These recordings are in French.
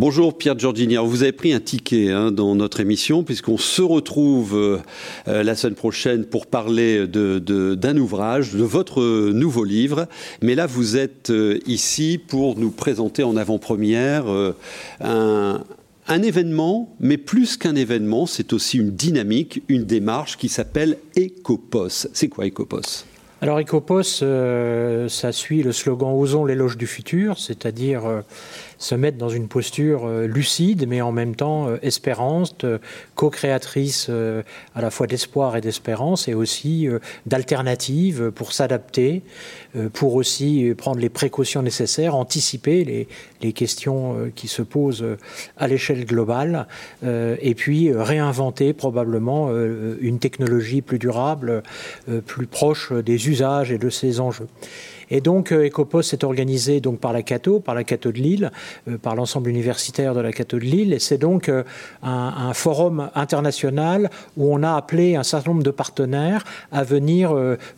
Bonjour Pierre Giorgini. vous avez pris un ticket hein, dans notre émission puisqu'on se retrouve euh, euh, la semaine prochaine pour parler d'un ouvrage, de votre nouveau livre. Mais là, vous êtes euh, ici pour nous présenter en avant-première un, un événement, mais plus qu'un événement, c'est aussi une dynamique, une démarche qui s'appelle Ecopos. C'est quoi Ecopos alors Ecopos, ça suit le slogan Osons l'éloge du futur, c'est-à-dire se mettre dans une posture euh, lucide, mais en même temps euh, espérante, euh, co-créatrice à la fois d'espoir et d'espérance, et aussi d'alternative pour s'adapter, pour aussi prendre les précautions nécessaires, anticiper les, les questions qui se posent à l'échelle globale, et puis réinventer probablement une technologie plus durable, plus proche des usages et de ses enjeux. Et donc, euh, Ecopos est organisé donc par la Cato, par la Cato de Lille, euh, par l'ensemble universitaire de la Cato de Lille. Et c'est donc euh, un, forum international où on a appelé un certain nombre de partenaires à venir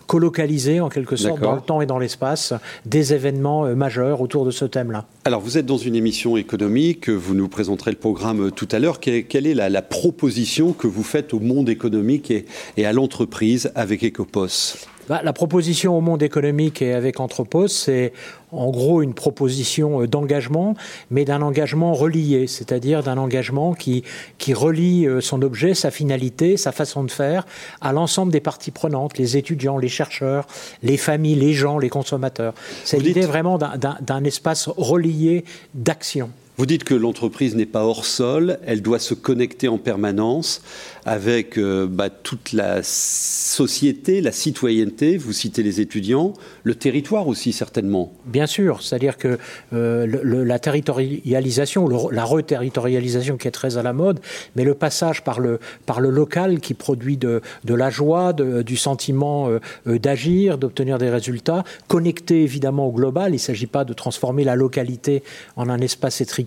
colocaliser en quelque sorte dans le temps et dans l'espace des événements majeurs autour de ce thème-là. Alors, vous êtes dans une émission économique, vous nous présenterez le programme tout à l'heure. Quelle est la, proposition que vous faites au monde économique et, et à l'entreprise avec Ecopos? Bah, la proposition au monde économique et avec Anthropos, c'est en gros une proposition euh, d'engagement, mais d'un engagement relié, c'est-à-dire d'un engagement qui, qui relie euh, son objet, sa finalité, sa façon de faire à l'ensemble des parties prenantes, les étudiants, les chercheurs, les familles, les gens, les consommateurs. C'est l'idée vraiment d'un espace relié d'action. Vous dites que l'entreprise n'est pas hors sol, elle doit se connecter en permanence avec euh, bah, toute la société, la citoyenneté, vous citez les étudiants, le territoire aussi certainement. Bien sûr, c'est-à-dire que euh, la territorialisation, la reterritorialisation qui est très à la mode, mais le passage par le, par le local qui produit de, de la joie, du sentiment euh, d'agir, d'obtenir des résultats, connecté évidemment au global, il ne s'agit pas de transformer la localité en un espace étriqué,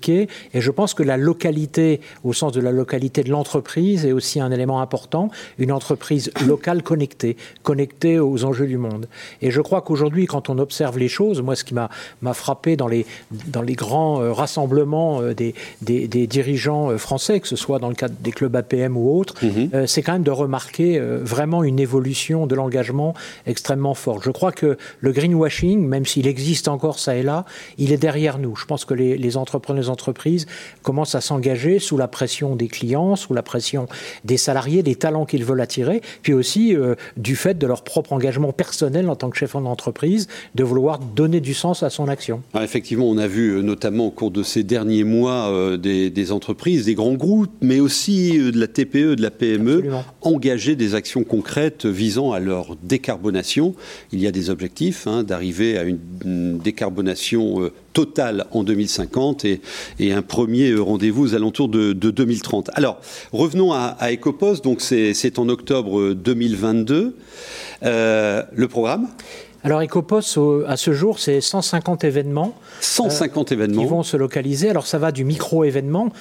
et je pense que la localité, au sens de la localité de l'entreprise, est aussi un élément important, une entreprise locale connectée, connectée aux enjeux du monde. Et je crois qu'aujourd'hui, quand on observe les choses, moi, ce qui m'a frappé dans les, dans les grands euh, rassemblements euh, des, des, dirigeants euh, français, que ce soit dans le cadre des clubs APM ou autres, mhm. c'est quand même de remarquer vraiment une évolution de l'engagement extrêmement forte. Je crois que le greenwashing, même s'il existe encore ça et là, il est derrière nous. Je pense que les, les entrepreneurs entreprises commencent à s'engager sous la pression des clients, sous la pression des salariés, des talents qu'ils veulent attirer, puis aussi euh, du fait de leur propre engagement personnel en tant que chef d'entreprise, de vouloir donner du sens à son action. effectivement, on a vu euh, notamment au cours de ces derniers mois euh, des, entreprises, des grands groupes, mais aussi de la TPE, de la PME, engager des actions concrètes visant à leur décarbonation. Il y a des objectifs hein, d'arriver à une, décarbonation totale en 2050 et, un premier rendez-vous aux alentours de, 2030. Alors, revenons à, à Ecopos, donc c'est en octobre 2022. Euh, le programme? Alors Ecopos, à ce jour, c'est 150 événements. 150 euh, événements. Qui vont se localiser. Alors ça va du micro-événement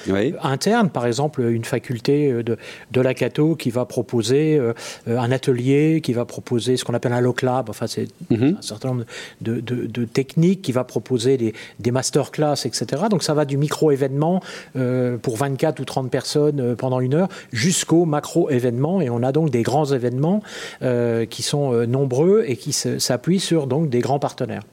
interne, par exemple une faculté euh, de, de la Cato qui va proposer euh, un atelier, qui va proposer ce qu'on appelle un loc lab, enfin c'est mhm. un certain nombre de, de, techniques, qui va proposer des, des masterclass, etc. Donc ça va du micro-événement pour 24 ou 30 personnes pendant une heure jusqu'au macro-événement. Et on a donc des grands événements qui sont nombreux et qui s'appuient sur donc des grands partenaires.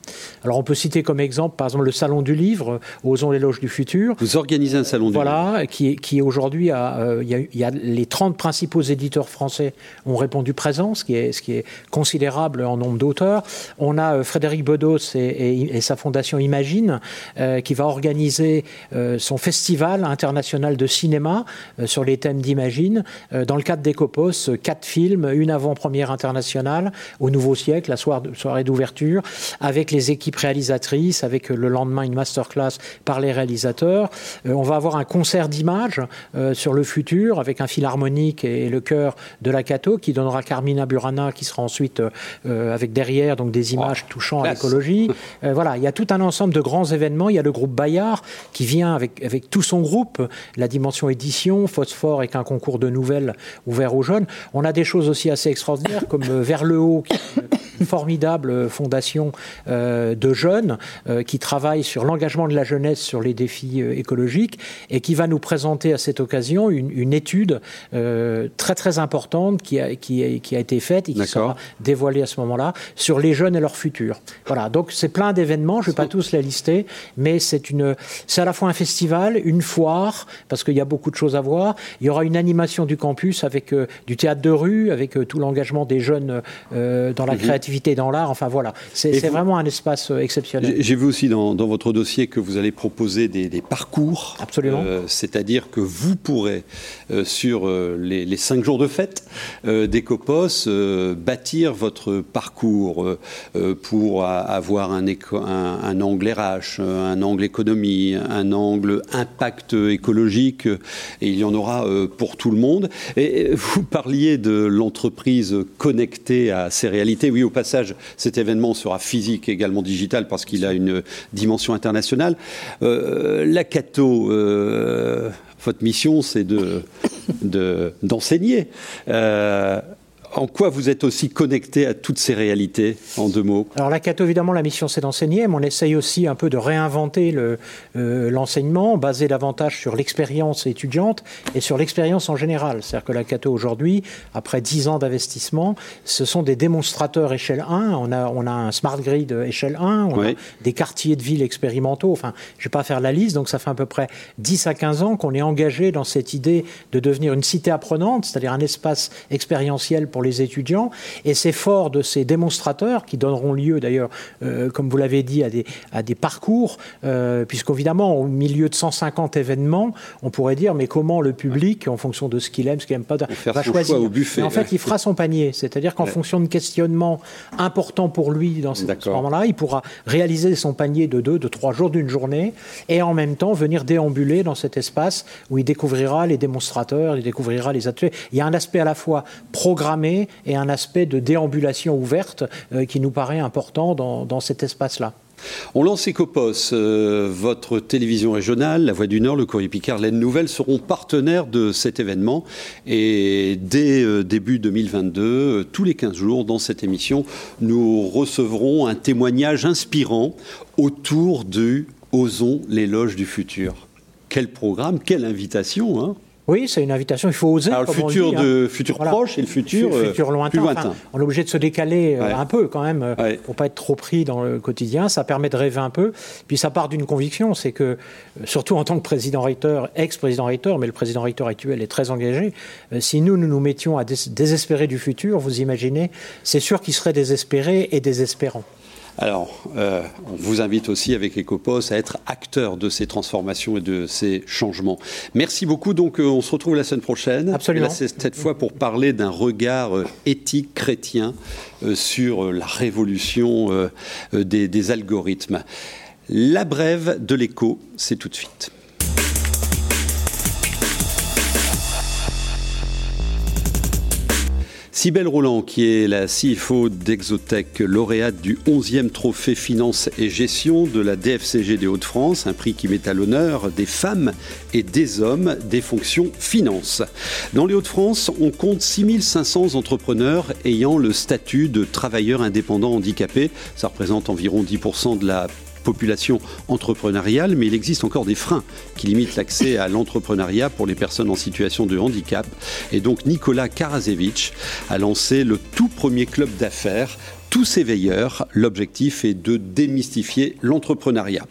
Alors on peut citer comme exemple par exemple le salon du livre, Osons les loges du futur. Vous organisez un salon du livre. Voilà, qui, qui aujourd'hui a, euh, il y, a, les 30 principaux éditeurs français ont répondu présent, ce qui est, ce qui est considérable en nombre d'auteurs. On a euh, Frédéric Bedos et, et, sa fondation Imagine euh, qui va organiser son festival international de cinéma sur les thèmes d'Imagine. dans le cadre d'Ecopos, quatre films, une avant-première internationale au Nouveau Siècle, la soirée soirée d'ouverture, avec les équipes réalisatrices, avec le lendemain une masterclass par les réalisateurs. Euh, on va avoir un concert d'images euh, sur le futur avec un philharmonique et, le chœur de la Cato qui donnera Carmina Burana qui sera ensuite euh, avec derrière donc des images oh, touchant à l'écologie. voilà, il y a tout un ensemble de grands événements. Il y a le groupe Bayard qui vient avec, avec tout son groupe, la dimension édition, Phosphore avec un concours de nouvelles ouvert aux jeunes. On a des choses aussi assez extraordinaires comme Vers le haut, qui est une formidable fondation euh, de jeunes qui travaillent sur l'engagement de la jeunesse sur les défis écologiques et qui va nous présenter à cette occasion une, étude très très importante qui a, qui, qui a été faite et qui sera dévoilée à ce moment-là sur les jeunes et leur futur. Voilà, donc c'est plein d'événements, je ne vais pas tous les lister, mais c'est une, c'est à la fois un festival, une foire, parce qu'il y a beaucoup de choses à voir. Il y aura une animation du campus avec du théâtre de rue, avec tout l'engagement des jeunes dans la mhm. créativité dans l'art. Enfin voilà, c'est vraiment un espace exceptionnel. J'ai vu aussi dans, votre dossier que vous allez proposer des, parcours. Absolument. C'est-à-dire que vous pourrez, sur les, cinq jours de fête d'Ecopos, bâtir votre parcours pour avoir un, un, angle RH, un angle économie, un angle impact écologique, et il y en aura pour tout le monde. Et vous parliez de l'entreprise connectée à ces réalités. Oui, au passage, cet événement sera physique également digital parce qu'il a une dimension internationale. Euh, la Cato, euh, votre mission, c'est de, d'enseigner. Euh, en quoi vous êtes aussi connecté à toutes ces réalités, en deux mots? Alors la CATO, évidemment, la mission c'est d'enseigner, mais on essaye aussi un peu de réinventer euh, l'enseignement, basé davantage sur l'expérience étudiante et sur l'expérience en général. C'est-à-dire que la CATO aujourd'hui, après dix ans d'investissement, ce sont des démonstrateurs échelle 1, on a, on a un smart grid échelle 1, on a des quartiers de ville expérimentaux, enfin, je ne vais pas faire la liste, donc ça fait à peu près 10 à 15 ans qu'on est engagé dans cette idée de devenir une cité apprenante, c'est-à-dire un espace expérientiel pour les étudiants. Et c'est fort de ces démonstrateurs qui donneront lieu d'ailleurs, euh, comme vous l'avez dit, à des, à des parcours, euh, puisqu'évidemment, au milieu de 150 événements, on pourrait dire, mais comment le public, en fonction de ce qu'il aime, ce qu'il n'aime pas, va choisir. Au buffet, en fait, il fera son panier. C'est-à-dire qu'en fonction de questionnements importants pour lui dans ce, moment-là, il pourra réaliser son panier de deux, de trois jours d'une journée, et en même temps venir déambuler dans cet espace où il découvrira les démonstrateurs, il découvrira les ateliers. Il y a un aspect à la fois programmé, et un aspect de déambulation ouverte euh, qui nous paraît important dans, cet espace-là. On lance Ecopos, euh, votre télévision régionale, La Voix du Nord, le Courrier Picard, l'Aide Nouvelle seront partenaires de cet événement. Et dès euh, début 2022, tous les 15 jours, dans cette émission, nous recevrons un témoignage inspirant autour du Osons l'éloge du futur. Quel programme, quelle invitation hein oui, c'est une invitation. Il faut oser. Alors, le futur, de, hein. futur proche et le futur, euh, futur lointain. Plus lointain. on est obligé de se décaler euh, un peu quand même pour pour pas être trop pris dans le quotidien. Ça permet de rêver un peu. Puis ça part d'une conviction, c'est que euh, surtout en tant que président recteur, ex-président recteur, mais le président recteur actuel est très engagé. si nous nous nous mettions à désespérer du futur, vous imaginez, c'est sûr qu'il serait désespéré et désespérant. Alors, euh, on vous invite aussi avec Ecopos à être acteur de ces transformations et de ces changements. Merci beaucoup. Donc, euh, on se retrouve la semaine prochaine. Absolument. cette fois pour parler d'un regard euh, éthique chrétien sur la révolution des, des algorithmes. La brève de l'écho, c'est tout de suite. Cybelle Roland, qui est la CFO d'Exotech, lauréate du 11e trophée finance et gestion de la DFCG des Hauts-de-France, un prix qui met à l'honneur des femmes et des hommes des fonctions finance. Dans les Hauts-de-France, on compte 6500 entrepreneurs ayant le statut de travailleurs indépendants handicapés. Ça représente environ 10% de la population entrepreneuriale, mais il existe encore des freins qui limitent l'accès à l'entrepreneuriat pour les personnes en situation de handicap. Et donc Nicolas Karasevich a lancé le tout premier club d'affaires tous ces veilleurs. L'objectif est de démystifier l'entrepreneuriat.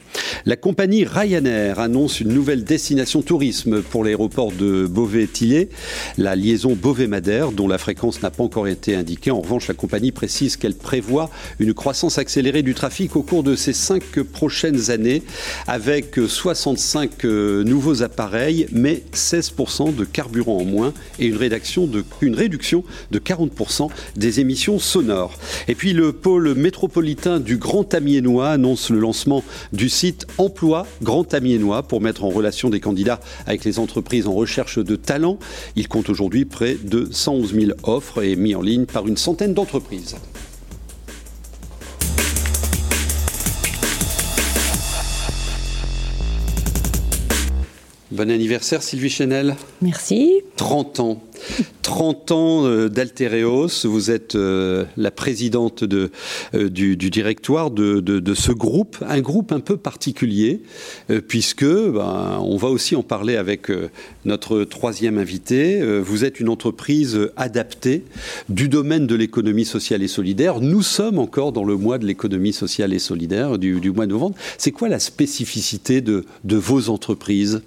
La compagnie Ryanair annonce une nouvelle destination tourisme pour l'aéroport de Beauvais-Tillé, la liaison Beauvais-Madère, dont la fréquence n'a pas encore été indiquée. En revanche, la compagnie précise qu'elle prévoit une croissance accélérée du trafic au cours de ces cinq prochaines années, avec 65 euh, nouveaux appareils, mais 16% de carburant en moins et une, réduction de, une réduction de 40% des émissions sonores. Et puis le pôle métropolitain du Grand Amiénois annonce le lancement du site Emploi Grand Amiénois pour mettre en relation des candidats avec les entreprises en recherche de talents. Il compte aujourd'hui près de 111 000 offres et mis en ligne par une centaine d'entreprises. Bon anniversaire Sylvie Chenel. Merci. 30 ans. 30 ans euh, d'Altereos, vous êtes euh, la présidente de, du, directoire de, ce groupe, un groupe un peu particulier, puisque ben, on va aussi en parler avec notre troisième invité. Vous êtes une entreprise adaptée du domaine de l'économie sociale et solidaire. Nous sommes encore dans le mois de l'économie sociale et solidaire du, mois de novembre. C'est quoi la spécificité de vos entreprises?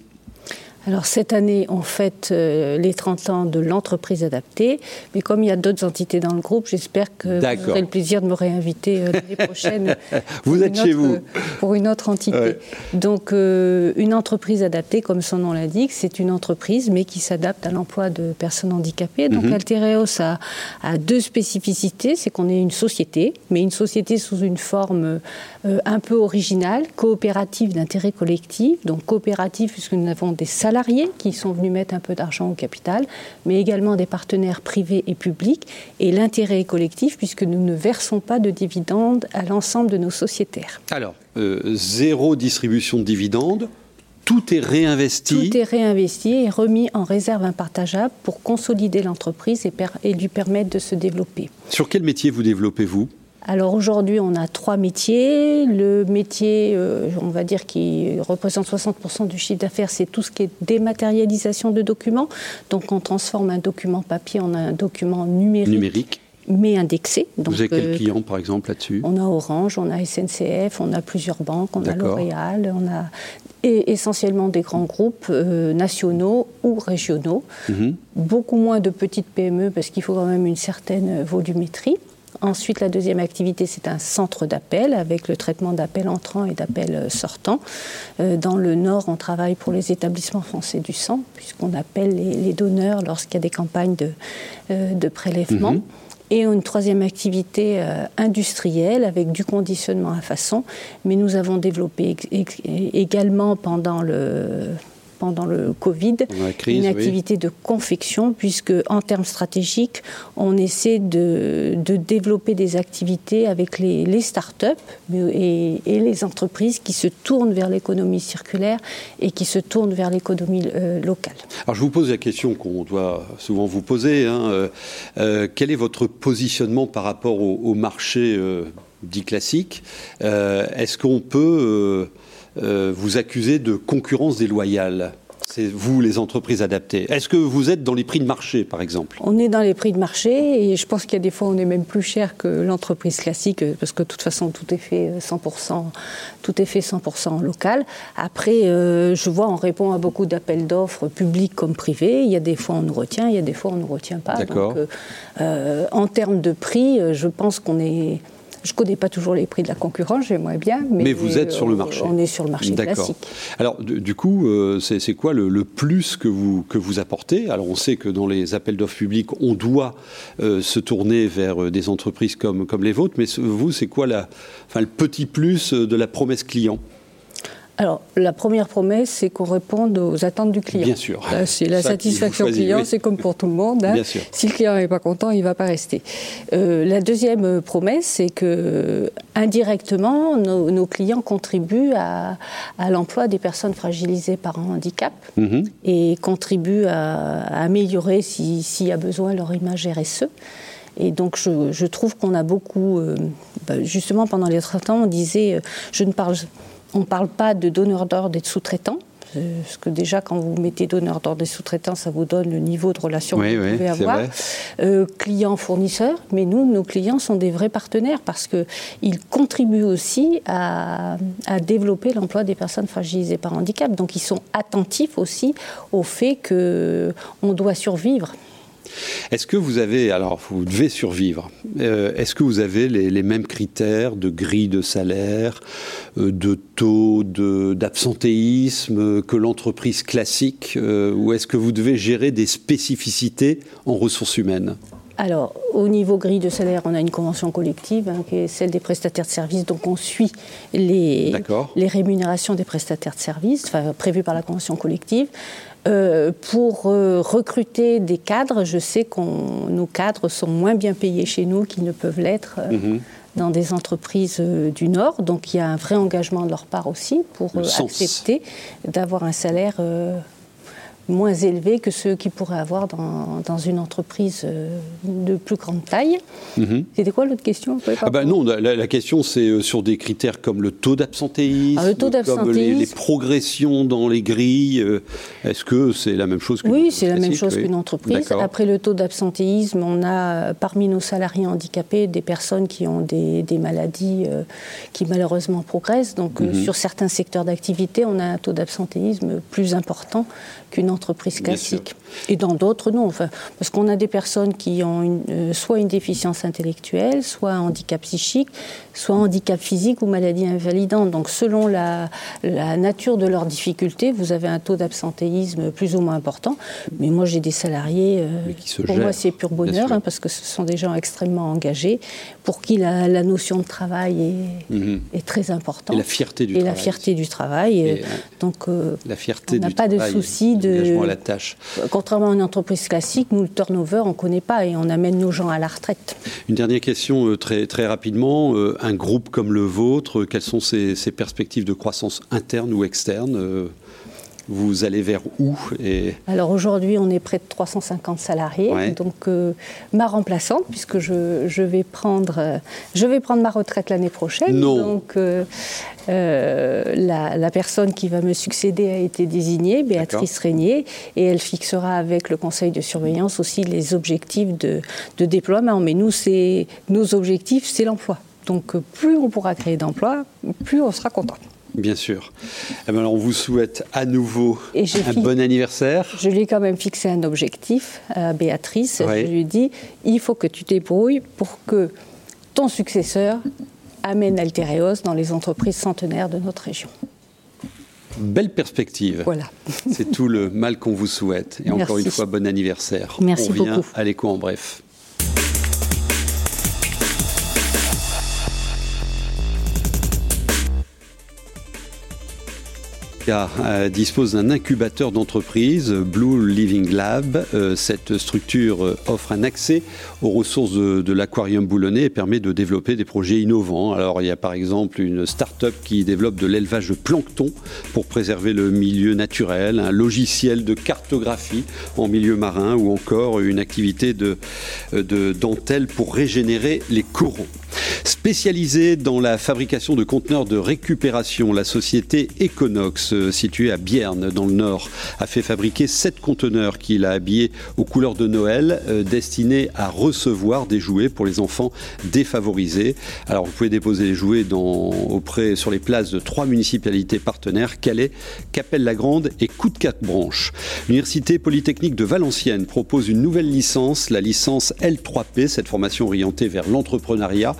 Alors cette année, on fête euh, les 30 ans de l'entreprise adaptée, mais comme il y a d'autres entités dans le groupe, j'espère que vous aurez le plaisir de me réinviter euh, l'année prochaine. vous êtes chez vous. Pour une autre entité. Donc euh, une entreprise adaptée, comme son nom l'indique, c'est une entreprise, mais qui s'adapte à l'emploi de personnes handicapées. Donc mm a, deux spécificités, c'est qu'on est une société, mais une société sous une forme un peu originale, coopérative d'intérêt collectif, donc coopérative puisque nous avons des salariés salariés qui sont venus mettre un peu d'argent au capital, mais également des partenaires privés et publics, et l'intérêt est collectif puisque nous ne versons pas de dividendes à l'ensemble de nos sociétaires. Alors, euh, zéro distribution de dividendes, tout est réinvesti. Tout est réinvesti et remis en réserve impartageable pour consolider l'entreprise et, et lui permettre de se développer. Sur quel métier vous développez-vous? Alors aujourd'hui, on a trois métiers. Le métier, euh, on va dire, qui représente 60% du chiffre d'affaires, c'est tout ce qui est dématérialisation de documents. Donc on transforme un document papier en un document numérique. Numérique mais indexé. Donc, Vous avez quel euh, client, par exemple, là-dessus? On a Orange, on a SNCF, on a plusieurs banques, on a L'Oréal, on a essentiellement des grands groupes euh, nationaux ou régionaux. Mhm. Beaucoup moins de petites PME parce qu'il faut quand même une certaine volumétrie. Ensuite, la deuxième activité, c'est un centre d'appel avec le traitement d'appels entrants et d'appels sortants. Euh, dans le Nord, on travaille pour les établissements français du sang, puisqu'on appelle les, donneurs lorsqu'il y a des campagnes de, euh, de prélèvement. Mhm. Et une troisième activité euh, industrielle avec du conditionnement à façon. Mais nous avons développé également pendant le pendant le Covid, une activité de confection, puisque en termes stratégiques, on essaie de, développer des activités avec les, les start-up et, les entreprises qui se tournent vers l'économie circulaire et qui se tournent vers l'économie euh, locale. Alors je vous pose la question qu'on doit souvent vous poser. Hein, euh, euh, quel est votre positionnement par rapport au, marché dit classique? Est-ce qu'on peut euh, vous accusez de concurrence déloyale. C'est vous, les entreprises adaptées. Est-ce que vous êtes dans les prix de marché, par exemple? On est dans les prix de marché et je pense qu'il y a des fois on est même plus cher que l'entreprise classique parce que de toute façon tout est fait 100%, tout est fait 100% local. Après, euh, je vois, on répond à beaucoup d'appels d'offres publics comme privés. Il y a des fois on nous retient, il y a des fois on ne nous retient pas. D'accord. Euh, en termes de prix, je pense qu'on est je ne connais pas toujours les prix de la concurrence, j'aimerais bien. Mais, vous êtes sur le marché. On est sur le marché classique. Alors, du coup, euh, c'est quoi le, plus que vous, que vous apportez? Alors, on sait que dans les appels d'offres publics, on doit euh, se tourner vers euh, des entreprises comme, comme les vôtres, mais vous, c'est quoi la, enfin, le petit plus de la promesse client? Alors, la première promesse, c'est qu'on réponde aux attentes du client. Bien sûr. C'est la satisfaction client, c'est comme pour tout le monde. Hein. Si le client n'est pas content, il ne va pas rester. Euh, la deuxième promesse, c'est que indirectement, nos, clients contribuent à, l'emploi des personnes fragilisées par un handicap mm-hmm. et contribuent à, améliorer, s'il y a besoin, leur image RSE. Et donc, je, trouve qu'on a beaucoup. Euh, bah, justement, pendant les 30 ans, on disait euh, je ne parle on ne parle pas de donneur d'ordre et de sous-traitants. Parce que déjà, quand vous mettez donneur d'ordre et sous-traitants, ça vous donne le niveau de relation que vous pouvez avoir. Euh, clients, fournisseurs, mais nous, nos clients sont des vrais partenaires parce qu'ils contribuent aussi à, à développer l'emploi des personnes fragilisées par handicap. Donc, ils sont attentifs aussi au fait qu'on doit survivre. Est-ce que vous avez, alors vous devez survivre, euh, est-ce que vous avez les, mêmes critères de grille de salaire, euh, de taux d'absentéisme que l'entreprise classique, euh, ou est-ce que vous devez gérer des spécificités en ressources humaines? Alors, au niveau grille de salaire, on a une convention collective hein, qui est celle des prestataires de services. Donc, on suit les, les rémunérations des prestataires de services prévues par la convention collective. Euh, pour euh, recruter des cadres, je sais que nos cadres sont moins bien payés chez nous qu'ils ne peuvent l'être euh, mhm. dans des entreprises du Nord. Donc il y a un vrai engagement de leur part aussi pour accepter d'avoir un salaire moins élevés que ceux qu'ils pourraient avoir dans, dans, une entreprise euh, de plus grande taille. Mhm. C'était quoi l'autre question ah bah Non, la, question c'est euh, sur des critères comme le taux d'absentéisme, ah, comme les, progressions dans les grilles. Euh, est-ce que c'est la même chose Oui, c'est la même chose qu'une entreprise. Après le taux d'absentéisme, on a parmi nos salariés handicapés des personnes qui ont des, des maladies qui malheureusement progressent. Donc mhm. sur certains secteurs d'activité, on a un taux d'absentéisme plus important qu'une entreprise classique. Et dans d'autres, non. Enfin, parce qu'on a des personnes qui ont euh, soit une déficience intellectuelle, soit un handicap psychique, soit un handicap physique ou maladie invalidante. Donc selon la, la nature de leurs difficultés, vous avez un taux d'absentéisme plus ou moins important. Mais moi, j'ai des salariés, euh, pour moi, c'est pur bonheur, hein, parce que ce sont des gens extrêmement engagés, pour qui la, la notion de travail est, mhm. est, très importante. Et la fierté du et travail. la fierté du travail. Et, donc, euh, la fierté on n'a pas de souci de... À la tâche. Contrairement à une entreprise classique, nous, le turnover, on ne connaît pas et on amène nos gens à la retraite. Une dernière question euh, très, très rapidement. Euh, un groupe comme le vôtre, quelles sont ses, ses perspectives de croissance interne ou externe vous allez vers où et... Alors aujourd'hui, on est près de 350 salariés. Donc euh, ma remplaçante, puisque je, je, vais prendre, euh, je vais prendre ma retraite l'année prochaine. Non. Donc euh, la, la, personne qui va me succéder a été désignée, Béatrice Régnier, et elle fixera avec le conseil de surveillance aussi les objectifs de, de déploiement. Mais nous, nos objectifs, c'est l'emploi. Donc plus on pourra créer d'emplois, plus on sera content. Bien sûr. Eh ben, on vous souhaite à nouveau un bon anniversaire. Je lui ai quand même fixé un objectif à Béatrice. Je lui ai dit il faut que tu débrouilles pour que ton successeur amène Altereos dans les entreprises centenaires de notre région. Belle perspective. Voilà. C'est tout le mal qu'on vous souhaite. Et encore une fois, bon anniversaire. Merci on vient à l'écho en bref. Euh, dispose d'un incubateur d'entreprise, Blue Living Lab. Euh, cette structure euh, offre un accès aux ressources de, l'aquarium boulonnais et permet de développer des projets innovants. Alors il y a par exemple une start-up qui développe de l'élevage de plancton pour préserver le milieu naturel, un logiciel de cartographie en milieu marin ou encore une activité de, de dentelle pour régénérer les coraux. Spécialisée dans la fabrication de conteneurs de récupération, la société Econox, euh, située à Bierne dans le Nord, a fait fabriquer sept conteneurs qu'il a habillés aux couleurs de Noël, euh, destinés à recevoir des jouets pour les enfants défavorisés. Alors vous pouvez déposer les jouets dans, auprès, sur les places de trois municipalités partenaires, Calais, Capelle-la-Grande et Coup de Quatre Branches. L'Université Polytechnique de Valenciennes propose une nouvelle licence, la licence L3P, cette formation orientée vers l'entrepreneuriat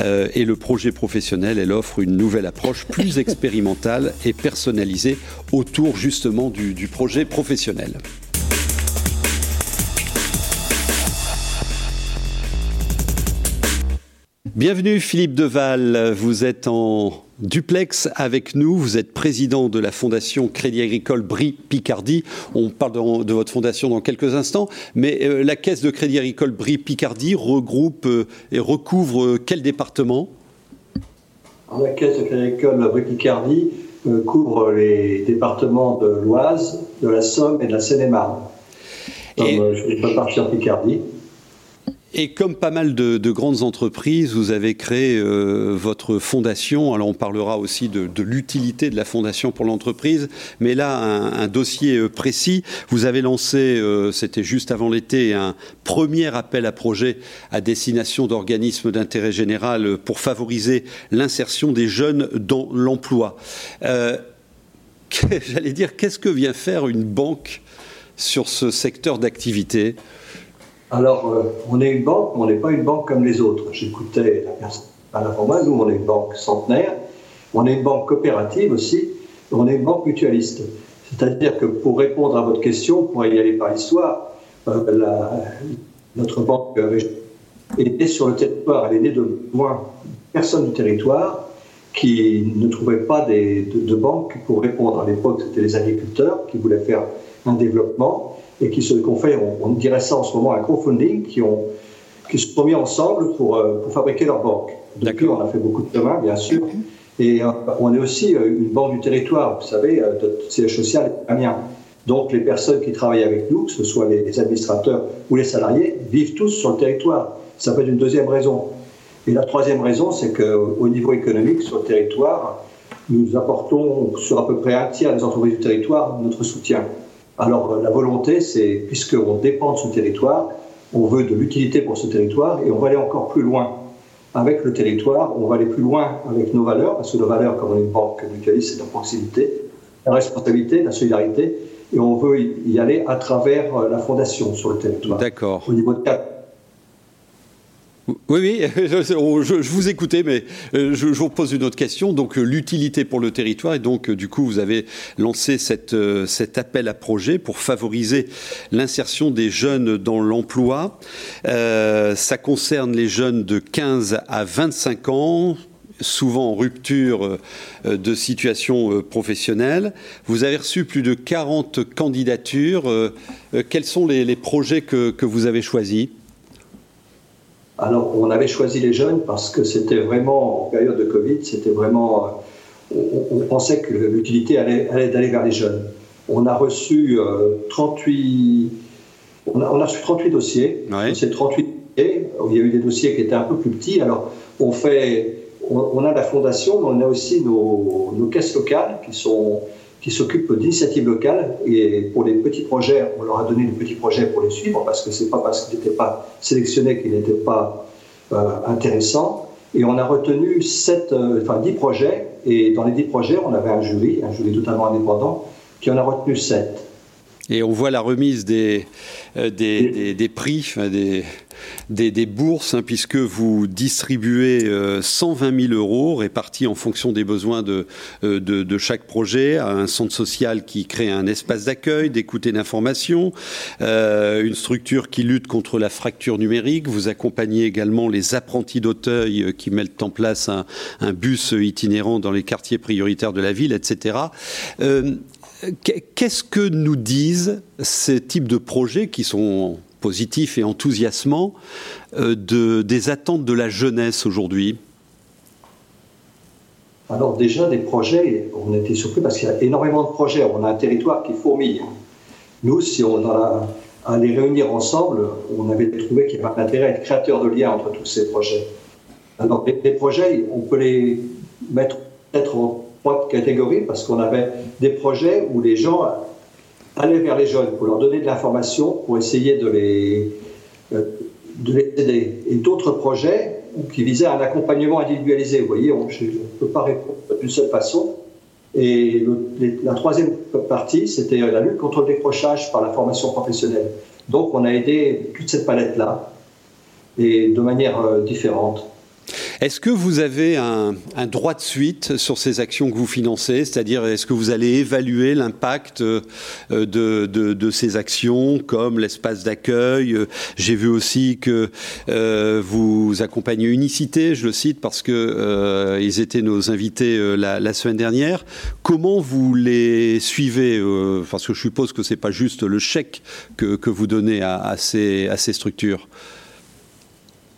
euh, et le projet professionnel, elle offre une nouvelle approche plus expérimentale et personnalisée autour justement du, projet professionnel. Bienvenue Philippe Deval, vous êtes en duplex avec nous, vous êtes président de la fondation Crédit Agricole Brie Picardie. On parle de, votre fondation dans quelques instants, mais euh, la caisse de Crédit Agricole Brie Picardie regroupe euh, et recouvre euh, quel département? La caisse de Crédit Agricole Brie Picardie couvre les départements de l'Oise, de la Somme et de la Seine-et-Marne. Et... je peux partir Picardie. Et comme pas mal de, grandes entreprises, vous avez créé euh, votre fondation. Alors on parlera aussi de, l'utilité de la fondation pour l'entreprise, mais là un, dossier euh, précis. Vous avez lancé, euh, c'était juste avant l'été, un premier appel à projet à destination d'organismes d'intérêt général pour favoriser l'insertion des jeunes dans l'emploi. J'allais dire, qu'est-ce que vient faire une banque sur ce secteur d'activité? Alors, euh, on est une banque, mais on n'est pas une banque comme les autres. J'écoutais la personne avant moi, nous, on est une banque centenaire, on est une banque coopérative aussi, on est une banque mutualiste. C'est-à-dire que pour répondre à votre question, pour y aller par l'histoire, euh, notre banque est née sur le territoire, elle est née de moins personnes du territoire qui ne trouvaient pas de, de banque pour répondre. À l'époque, c'était les agriculteurs qui voulaient faire un développement et qui se qu'on fait, on, dirait ça en ce moment, un crowdfunding, qui, ont, qui se sont mis ensemble pour, euh, pour fabriquer leur banque. Depuis, on a fait beaucoup de chemin, bien sûr. Et euh, on est aussi euh, une banque du territoire, vous savez, notre siège social est Amiens. Donc les personnes qui travaillent avec nous, que ce soit les administrateurs ou les salariés, vivent tous sur le territoire. Ça peut être une deuxième raison. Et la troisième raison, c'est qu'au niveau économique, sur le territoire, nous apportons sur à peu près un tiers des entreprises du territoire notre soutien. Alors la volonté, c'est, puisqu'on dépend de ce territoire, on veut de l'utilité pour ce territoire et on va aller encore plus loin avec le territoire, on va aller plus loin avec nos valeurs, parce que nos valeurs, comme on est une banque mutualiste, c'est la proximité, la responsabilité, la solidarité, et on veut y aller à travers euh, la fondation sur le territoire. D'accord. Au niveau de oui, oui, je, vous écoutais, mais euh, je, vous pose une autre question. Donc, euh, l'utilité pour le territoire, et donc, euh, du coup, vous avez lancé cet appel à projet pour favoriser l'insertion des jeunes dans l'emploi. ça concerne les jeunes de 15 à 25 ans, souvent en rupture de situation professionnelle. Vous avez reçu plus de 40 candidatures. Quels sont les, projets que vous avez choisis? Alors, on avait choisi les jeunes parce que c'était vraiment, en période de Covid, c'était vraiment. Euh, on, pensait que l'utilité allait, d'aller vers les jeunes. On a reçu 38. Euh, on a, reçu 38 dossiers. Ces 38 dossiers, il y a eu des dossiers qui étaient un peu plus petits. Alors, on fait. On, a la fondation, mais on a aussi nos, nos caisses locales qui sont qui s'occupent d'initiatives locales. Et pour les petits projets, on leur a donné des petits projets pour les suivre, parce que ce n'est pas parce qu'ils n'étaient pas sélectionnés qu'ils n'étaient pas euh, intéressants. Et on a retenu 7, euh, enfin 10 projets, et dans les 10 projets, on avait un jury, un jury totalement indépendant, qui en a retenu 7. Et on voit la remise des, euh, des, des, prix, des, des, bourses, hein, puisque vous distribuez 120 euh, 000 euros répartis en fonction des besoins de, euh, de, de, chaque projet à un centre social qui crée un espace d'accueil, d'écoute et d'information, une structure qui lutte contre la fracture numérique. Vous accompagnez également les apprentis d'Auteuil qui mettent en place un, un, bus itinérant dans les quartiers prioritaires de la ville, etc. Qu'est-ce que nous disent ces types de projets qui sont positifs et enthousiasmants euh, de, des attentes de la jeunesse aujourd'hui? Alors déjà, des projets, on était surpris parce qu'il y a énormément de projets. On a un territoire qui fourmille. Nous, si on a à les réunir ensemble, on avait trouvé qu'il y avait un intérêt à être créateur de liens entre tous ces projets. Alors, les projets, on peut les mettre peut-être en trois catégories parce qu'on avait des projets où les gens allaient vers les jeunes pour leur donner de l'information, pour essayer de les, euh, aider. Et d'autres projets qui visaient un accompagnement individualisé. Vous voyez, on ne peut pas répondre d'une seule façon. Et la troisième partie, c'était la lutte contre le décrochage par la formation professionnelle. Donc on a aidé toute cette palette-là, et de manière euh, différente. Est-ce que vous avez un, droit de suite sur ces actions que vous financez? C'est-à-dire, est-ce que vous allez évaluer l'impact euh, de, ces actions comme l'espace d'accueil? J'ai vu aussi que euh, vous accompagnez Unicité, je le cite parce que euh, ils étaient nos invités la, semaine dernière. Comment vous les suivez Parce que je suppose que c'est pas juste le chèque que, vous donnez à ces structures?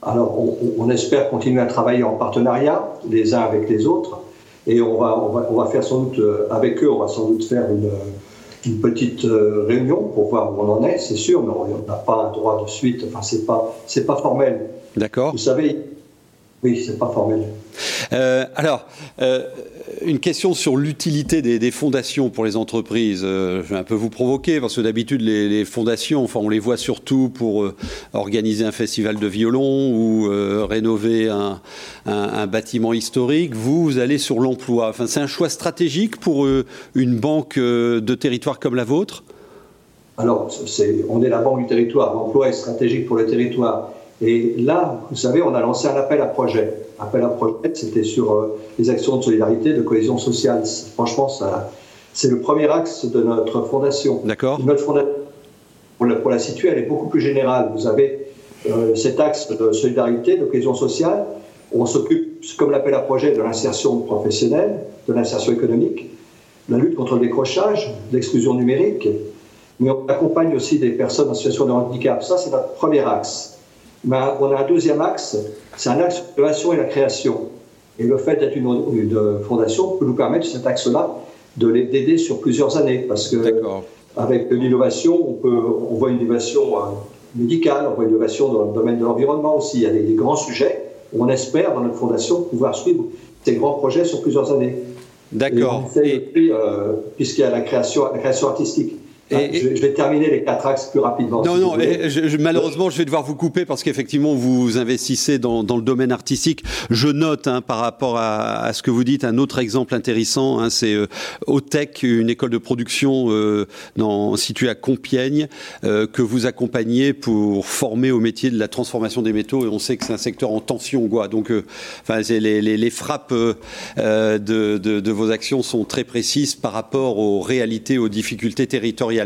Alors, on, espère continuer à travailler en partenariat, les uns avec les autres, et on va, on va, faire sans doute, euh, avec eux, on va sans doute faire une, une petite euh, réunion pour voir où on en est, c'est sûr, mais on n'a pas un droit de suite, enfin, c'est pas, c'est pas formel. D'accord. Vous savez, oui, c'est pas formel. Euh, alors, une question sur l'utilité des, fondations pour les entreprises. Euh, je vais un peu vous provoquer parce que d'habitude les, fondations, enfin on les voit surtout pour euh, organiser un festival de violon ou euh, rénover un, bâtiment historique. Vous, vous allez sur l'emploi. Enfin, c'est un choix stratégique pour une banque de territoire comme la vôtre? Alors, on est la banque du territoire. L'emploi est stratégique pour le territoire. Et là, vous savez, on a lancé un appel à projet. Appel à projet, c'était sur euh, les actions de solidarité, de cohésion sociale. Franchement, ça, c'est le premier axe de notre fondation. D'accord. Notre fondation, pour la, pour la, situer, elle est beaucoup plus générale. Vous avez euh, cet axe de solidarité, de cohésion sociale. On s'occupe, comme l'appel à projet, de l'insertion professionnelle, de l'insertion économique, la lutte contre le décrochage, l'exclusion numérique, mais on accompagne aussi des personnes en situation de handicap. Ça, c'est notre premier axe. On a un deuxième axe, c'est un axe de l'innovation et la création. Et le fait d'être une, fondation peut nous permettre, cet axe-là, de d'aider sur plusieurs années. Parce que avec l'innovation, on, on voit une innovation médicale, on voit une innovation dans le domaine de l'environnement aussi. Il y a des, grands sujets où on espère dans notre fondation pouvoir suivre ces grands projets sur plusieurs années. D'accord. Puisqu'il y a la création, la création artistique. Ah, je, vais terminer les quatre axes plus rapidement. Non, non, malheureusement, je vais devoir vous couper parce qu'effectivement, vous investissez dans, dans, le domaine artistique. Je note hein, par rapport à, à, ce que vous dites un autre exemple intéressant, hein, c'est euh, Otech, une école de production euh, dans, située à Compiègne, euh, que vous accompagnez pour former au métier de la transformation des métaux. Et on sait que c'est un secteur en tension, quoi. Donc, euh, enfin, les, les, les, frappes euh, de, de, de vos actions sont très précises par rapport aux réalités, aux difficultés territoriales